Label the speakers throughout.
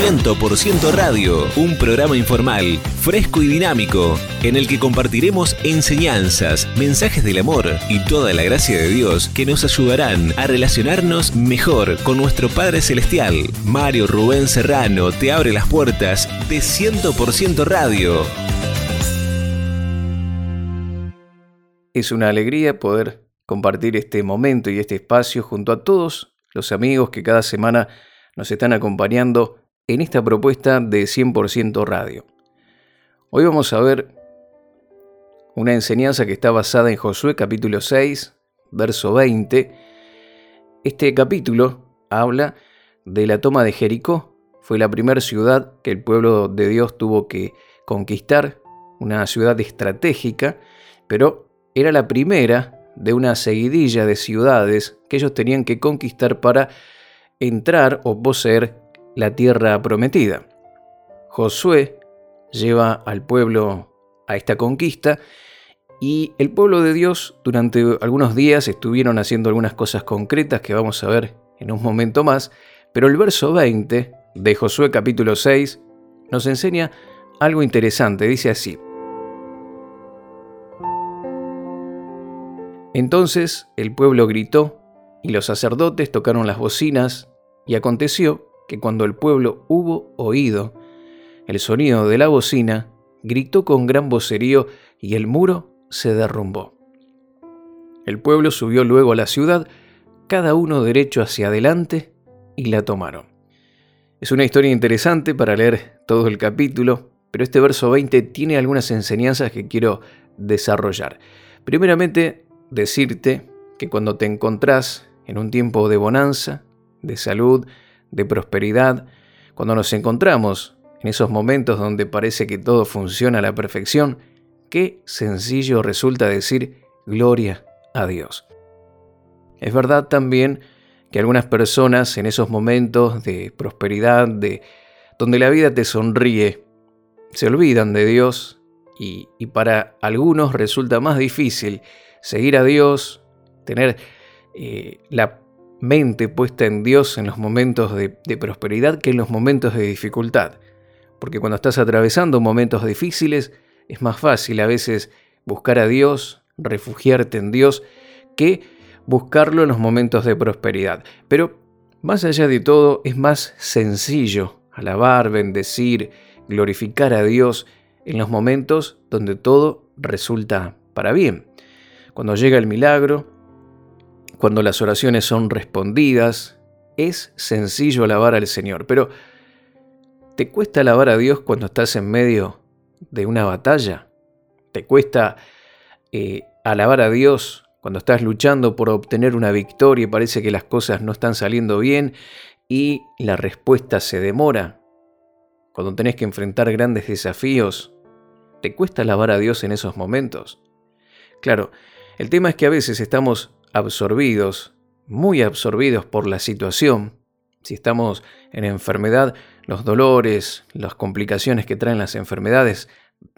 Speaker 1: 100% Radio, un programa informal, fresco y dinámico, en el que compartiremos enseñanzas, mensajes del amor y toda la gracia de Dios que nos ayudarán a relacionarnos mejor con nuestro Padre Celestial. Mario Rubén Serrano te abre las puertas de 100% Radio.
Speaker 2: Es una alegría poder compartir este momento y este espacio junto a todos los amigos que cada semana nos están acompañando en esta propuesta de 100% radio. Hoy vamos a ver una enseñanza que está basada en Josué capítulo 6, verso 20. Este capítulo habla de la toma de Jericó. Fue la primera ciudad que el pueblo de Dios tuvo que conquistar, una ciudad estratégica, pero era la primera de una seguidilla de ciudades que ellos tenían que conquistar para entrar o poseer la tierra prometida. Josué lleva al pueblo a esta conquista y el pueblo de Dios durante algunos días estuvieron haciendo algunas cosas concretas que vamos a ver en un momento más, pero el verso 20 de Josué capítulo 6 nos enseña algo interesante, dice así. Entonces el pueblo gritó, y los sacerdotes tocaron las bocinas, y aconteció que cuando el pueblo hubo oído el sonido de la bocina, gritó con gran vocerío, y el muro se derrumbó. El pueblo subió luego a la ciudad, cada uno derecho hacia adelante, y la tomaron. Es una historia interesante para leer todo el capítulo, pero este verso 20 tiene algunas enseñanzas que quiero desarrollar. Primeramente, decirte que cuando te encontrás en un tiempo de bonanza, de salud, de prosperidad, cuando nos encontramos en esos momentos donde parece que todo funciona a la perfección, qué sencillo resulta decir gloria a Dios. Es verdad también que algunas personas en esos momentos de prosperidad, de donde la vida te sonríe, se olvidan de Dios y, y para algunos resulta más difícil seguir a Dios, tener eh, la mente puesta en Dios en los momentos de, de prosperidad que en los momentos de dificultad. Porque cuando estás atravesando momentos difíciles, es más fácil a veces buscar a Dios, refugiarte en Dios, que buscarlo en los momentos de prosperidad. Pero más allá de todo, es más sencillo alabar, bendecir, glorificar a Dios en los momentos donde todo resulta para bien cuando llega el milagro, cuando las oraciones son respondidas, es sencillo alabar al Señor, pero ¿te cuesta alabar a Dios cuando estás en medio de una batalla? ¿Te cuesta eh, alabar a Dios cuando estás luchando por obtener una victoria y parece que las cosas no están saliendo bien y la respuesta se demora? Cuando tenés que enfrentar grandes desafíos, ¿te cuesta alabar a Dios en esos momentos? Claro, el tema es que a veces estamos absorbidos, muy absorbidos por la situación. Si estamos en enfermedad, los dolores, las complicaciones que traen las enfermedades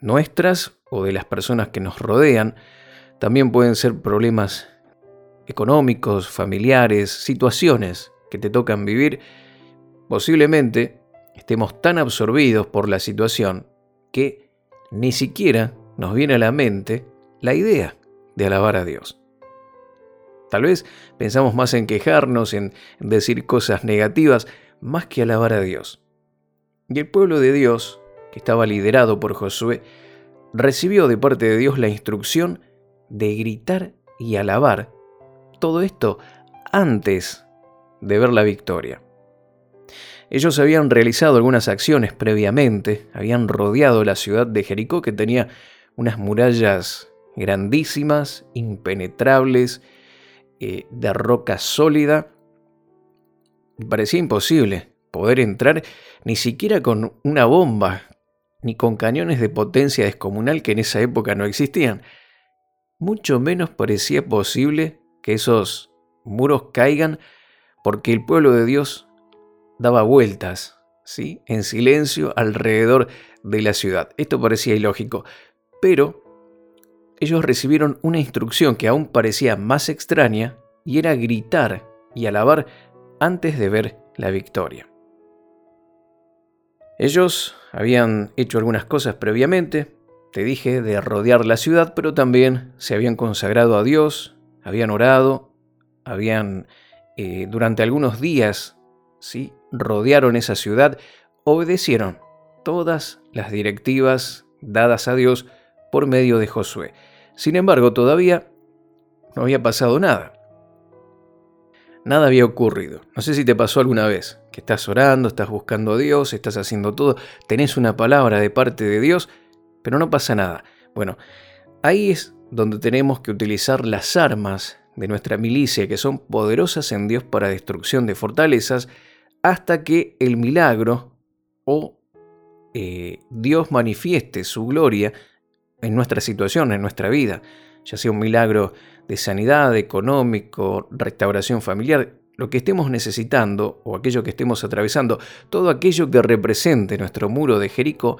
Speaker 2: nuestras o de las personas que nos rodean, también pueden ser problemas económicos, familiares, situaciones que te tocan vivir. Posiblemente estemos tan absorbidos por la situación que ni siquiera nos viene a la mente la idea de alabar a Dios. Tal vez pensamos más en quejarnos, en decir cosas negativas, más que alabar a Dios. Y el pueblo de Dios, que estaba liderado por Josué, recibió de parte de Dios la instrucción de gritar y alabar todo esto antes de ver la victoria. Ellos habían realizado algunas acciones previamente, habían rodeado la ciudad de Jericó que tenía unas murallas grandísimas, impenetrables, eh, de roca sólida. parecía imposible poder entrar ni siquiera con una bomba, ni con cañones de potencia descomunal que en esa época no existían. Mucho menos parecía posible que esos muros caigan porque el pueblo de Dios daba vueltas, ¿sí? En silencio alrededor de la ciudad. Esto parecía ilógico, pero ellos recibieron una instrucción que aún parecía más extraña y era gritar y alabar antes de ver la victoria. Ellos habían hecho algunas cosas previamente, te dije, de rodear la ciudad, pero también se habían consagrado a Dios, habían orado, habían eh, durante algunos días, ¿sí? rodearon esa ciudad, obedecieron todas las directivas dadas a Dios por medio de Josué. Sin embargo, todavía no había pasado nada. Nada había ocurrido. No sé si te pasó alguna vez que estás orando, estás buscando a Dios, estás haciendo todo, tenés una palabra de parte de Dios, pero no pasa nada. Bueno, ahí es donde tenemos que utilizar las armas de nuestra milicia, que son poderosas en Dios para destrucción de fortalezas, hasta que el milagro o eh, Dios manifieste su gloria en nuestra situación, en nuestra vida, ya sea un milagro de sanidad, económico, restauración familiar, lo que estemos necesitando o aquello que estemos atravesando, todo aquello que represente nuestro muro de Jericó,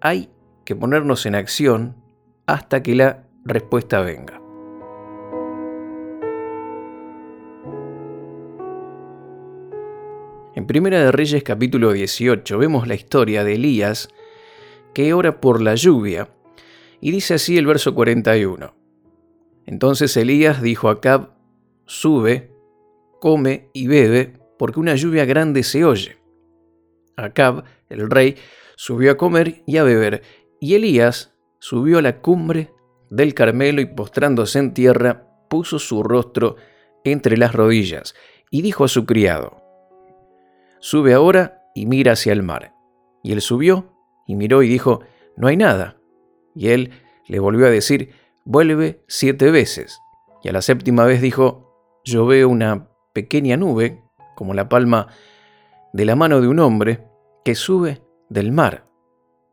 Speaker 2: hay que ponernos en acción hasta que la respuesta venga. En Primera de Reyes capítulo 18 vemos la historia de Elías que ora por la lluvia y dice así el verso 41. Entonces Elías dijo a Acab, sube, come y bebe, porque una lluvia grande se oye. Acab, el rey, subió a comer y a beber, y Elías subió a la cumbre del Carmelo y postrándose en tierra, puso su rostro entre las rodillas, y dijo a su criado, Sube ahora y mira hacia el mar. Y él subió y miró y dijo, No hay nada. Y él le volvió a decir, Vuelve siete veces. Y a la séptima vez dijo, Yo veo una pequeña nube, como la palma de la mano de un hombre, que sube del mar.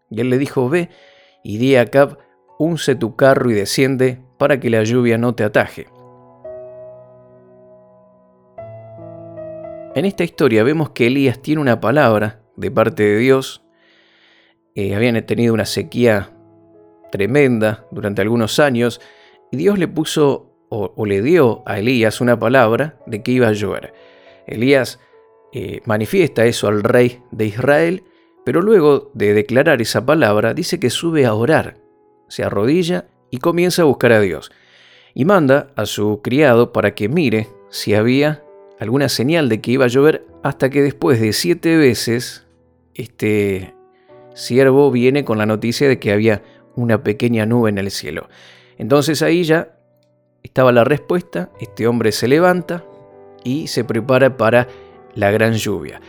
Speaker 2: Y él le dijo, Ve y di a Cab, unce tu carro y desciende para que la lluvia no te ataje. En esta historia vemos que Elías tiene una palabra de parte de Dios. Eh, habían tenido una sequía tremenda durante algunos años y Dios le puso o, le dio a Elías una palabra de que iba a llover. Elías eh, manifiesta eso al rey de Israel, pero luego de declarar esa palabra dice que sube a orar, se arrodilla y comienza a buscar a Dios. Y manda a su criado para que mire si había alguna señal de que iba a llover hasta que después de siete veces este siervo viene con la noticia de que había una pequeña nube en el cielo. Entonces ahí ya estaba la respuesta, este hombre se levanta y se prepara para la gran lluvia.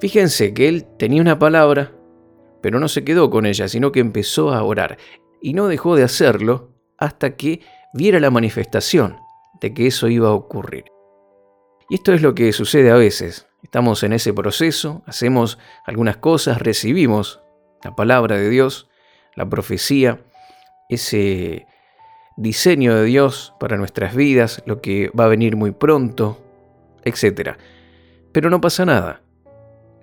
Speaker 2: Fíjense que él tenía una palabra, pero no se quedó con ella, sino que empezó a orar y no dejó de hacerlo hasta que viera la manifestación de que eso iba a ocurrir. Y esto es lo que sucede a veces. Estamos en ese proceso, hacemos algunas cosas, recibimos la palabra de Dios, la profecía, ese diseño de Dios para nuestras vidas, lo que va a venir muy pronto, etc. Pero no pasa nada.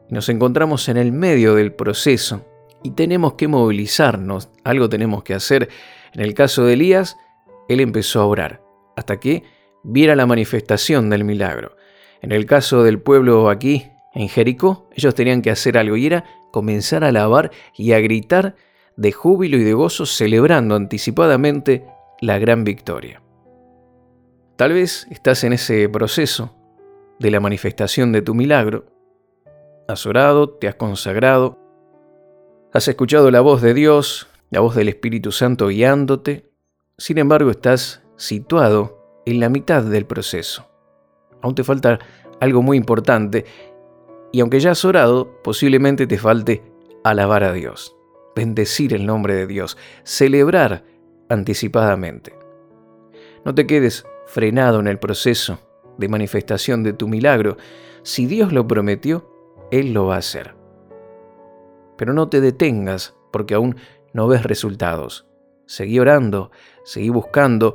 Speaker 2: Nos encontramos en el medio del proceso y tenemos que movilizarnos, algo tenemos que hacer. En el caso de Elías, él empezó a orar, hasta que viera la manifestación del milagro. En el caso del pueblo aquí, en Jericó, ellos tenían que hacer algo y era comenzar a alabar y a gritar de júbilo y de gozo celebrando anticipadamente la gran victoria. Tal vez estás en ese proceso de la manifestación de tu milagro. Has orado, te has consagrado, has escuchado la voz de Dios, la voz del Espíritu Santo guiándote. Sin embargo, estás situado en la mitad del proceso. Aún te falta algo muy importante y aunque ya has orado, posiblemente te falte alabar a Dios, bendecir el nombre de Dios, celebrar anticipadamente. No te quedes frenado en el proceso de manifestación de tu milagro. Si Dios lo prometió, Él lo va a hacer. Pero no te detengas porque aún no ves resultados. Seguí orando, seguí buscando,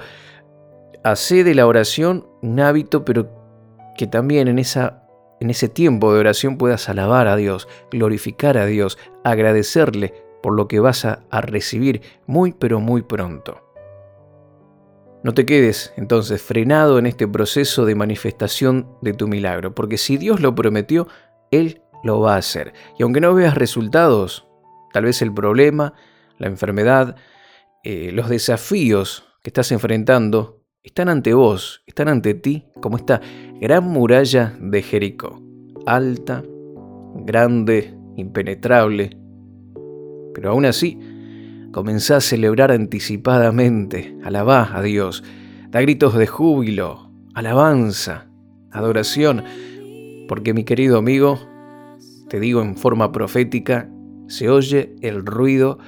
Speaker 2: Hacé de la oración un hábito, pero que también en, esa, en ese tiempo de oración puedas alabar a Dios, glorificar a Dios, agradecerle por lo que vas a, recibir muy pero muy pronto. No te quedes entonces frenado en este proceso de manifestación de tu milagro, porque si Dios lo prometió, Él
Speaker 3: lo va a hacer. Y aunque no veas resultados, tal vez el problema, la enfermedad, eh, los desafíos que estás enfrentando están ante vos, están ante ti, como esta gran muralla de Jericó, alta, grande, impenetrable. Pero aún así, comenzá a celebrar anticipadamente, alabá a Dios, da gritos de júbilo, alabanza, adoración, porque mi querido amigo, te digo en forma profética, se oye el ruido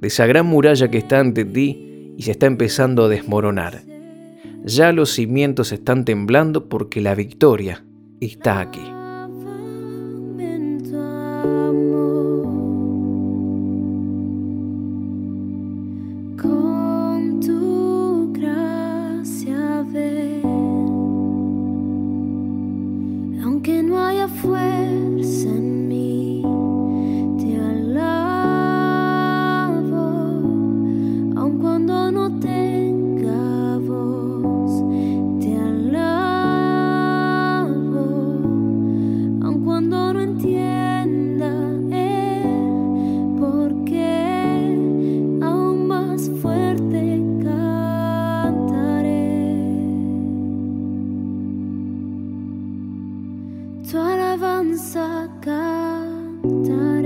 Speaker 3: de esa gran muralla que está ante ti y se está empezando a desmoronar. Ya los cimientos están temblando porque la victoria está aquí. Tuan avanza cantando.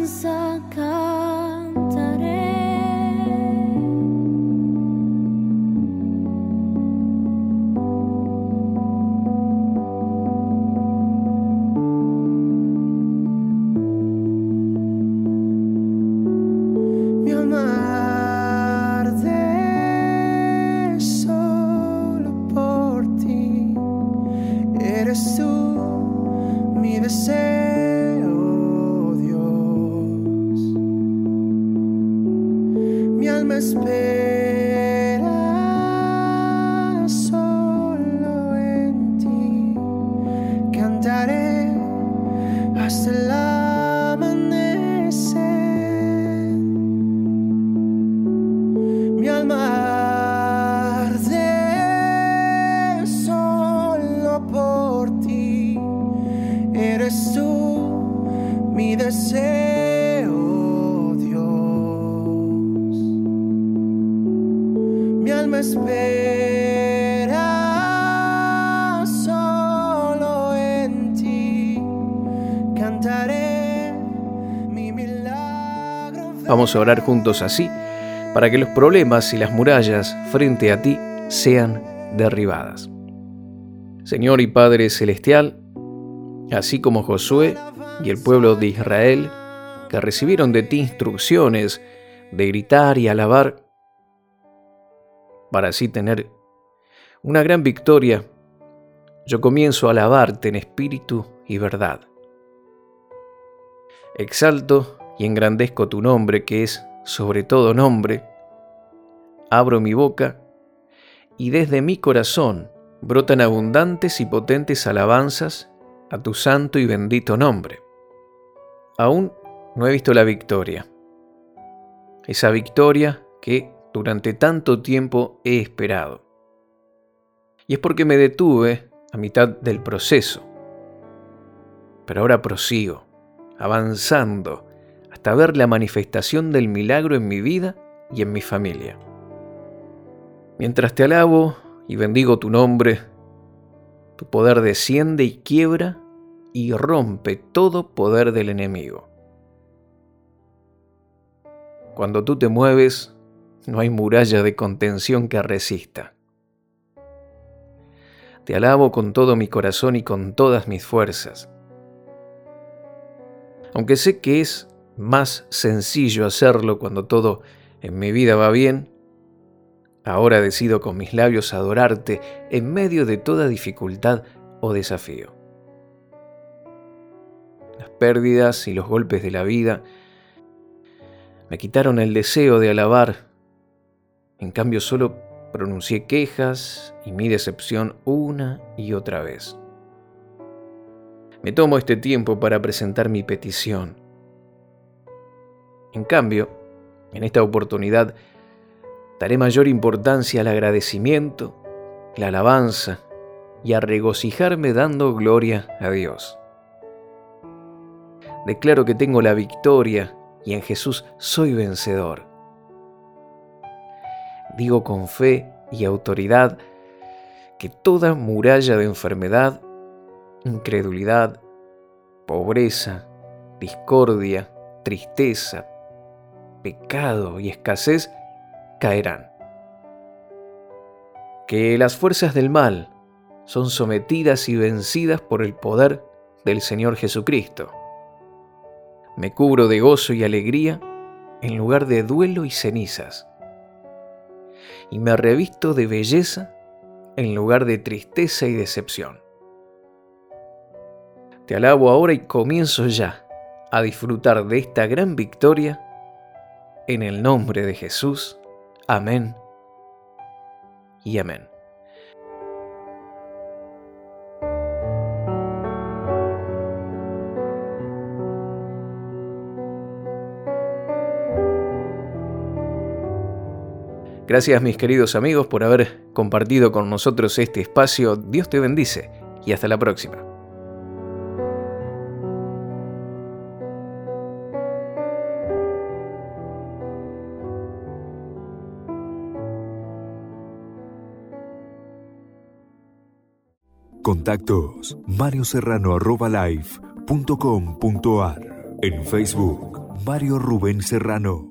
Speaker 3: bansa must pay. Vamos a orar juntos así, para que los problemas y las murallas frente a ti sean derribadas. Señor y Padre Celestial, así como Josué y el pueblo de Israel, que recibieron de ti instrucciones de gritar y alabar, para así tener una gran victoria, yo comienzo a alabarte en espíritu y verdad. Exalto y engrandezco tu nombre que es
Speaker 2: sobre todo nombre, abro mi boca y desde mi corazón brotan abundantes y potentes alabanzas a tu santo y bendito nombre. Aún no he visto la victoria, esa victoria que durante tanto tiempo he esperado. Y es porque me detuve a mitad del proceso. Pero ahora prosigo, avanzando, hasta ver la manifestación del milagro en mi vida y en mi familia. Mientras te alabo y bendigo tu nombre, tu poder desciende y quiebra y rompe todo poder del enemigo. Cuando tú te mueves, no hay muralla de contención que resista. Te alabo con todo mi corazón y con todas mis fuerzas. Aunque sé que es más sencillo hacerlo cuando todo en mi vida va bien, ahora decido con mis labios adorarte en medio de toda dificultad o desafío. Las pérdidas y los golpes de la vida me quitaron el deseo de alabar, en cambio solo pronuncié quejas y mi decepción una y otra vez. Me tomo este tiempo para presentar mi petición. En cambio, en esta oportunidad, daré mayor importancia al agradecimiento, la alabanza y a regocijarme dando gloria a Dios. Declaro que tengo la victoria y en Jesús soy vencedor. Digo con fe y autoridad que toda muralla de enfermedad, incredulidad, pobreza, discordia, tristeza, pecado y escasez caerán. Que las fuerzas del mal son sometidas y vencidas por el poder del Señor Jesucristo. Me cubro de gozo y alegría en lugar de duelo y cenizas. Y me revisto de belleza en lugar de tristeza y decepción. Te alabo ahora y comienzo ya a disfrutar de esta gran victoria en el nombre de Jesús. Amén y amén. Gracias mis queridos amigos por haber compartido con nosotros este espacio. Dios te bendice y hasta la próxima.
Speaker 1: Contactos marioserrano.live.com.ar En Facebook, Mario Rubén Serrano.